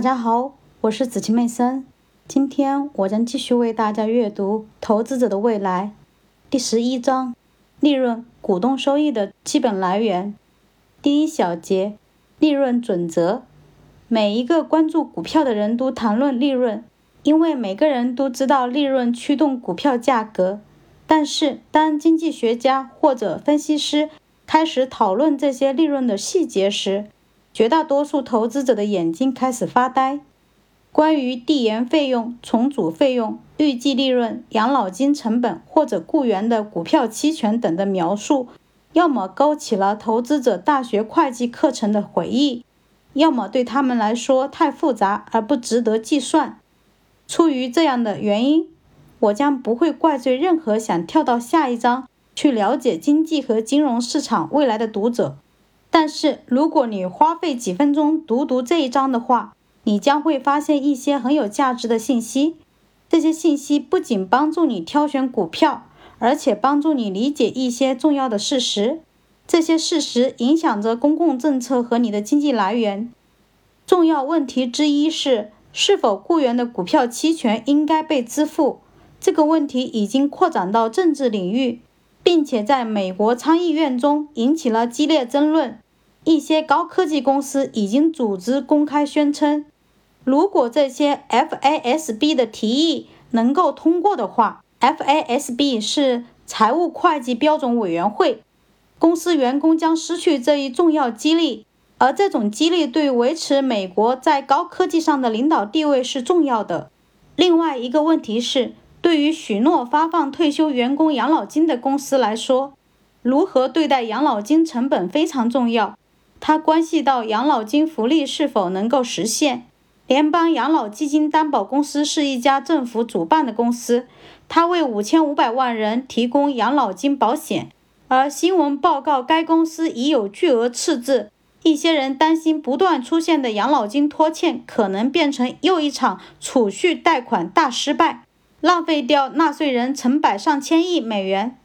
大家好，我是子晴妹森。今天我将继续为大家阅读《投资者的未来》第十一章：利润、股东收益的基本来源。第一小节：利润准则。每一个关注股票的人都谈论利润，因为每个人都知道利润驱动股票价格。但是，当经济学家或者分析师开始讨论这些利润的细节时，绝大多数投资者的眼睛开始发呆。关于递延费用、重组费用、预计利润、养老金成本或者雇员的股票期权等的描述，要么勾起了投资者大学会计课程的回忆，要么对他们来说太复杂而不值得计算。出于这样的原因，我将不会怪罪任何想跳到下一章去了解经济和金融市场未来的读者。但是，如果你花费几分钟读读这一章的话，你将会发现一些很有价值的信息。这些信息不仅帮助你挑选股票，而且帮助你理解一些重要的事实。这些事实影响着公共政策和你的经济来源。重要问题之一是，是否雇员的股票期权应该被支付。这个问题已经扩展到政治领域。并且在美国参议院中引起了激烈争论。一些高科技公司已经组织公开宣称，如果这些 FASB 的提议能够通过的话，FASB 是财务会计标准委员会，公司员工将失去这一重要激励，而这种激励对维持美国在高科技上的领导地位是重要的。另外一个问题是。对于许诺发放退休员工养老金的公司来说，如何对待养老金成本非常重要。它关系到养老金福利是否能够实现。联邦养老基金担保公司是一家政府主办的公司，它为五千五百万人提供养老金保险。而新闻报告该公司已有巨额赤字。一些人担心不断出现的养老金拖欠可能变成又一场储蓄贷款大失败。浪费掉纳税人成百上千亿美元。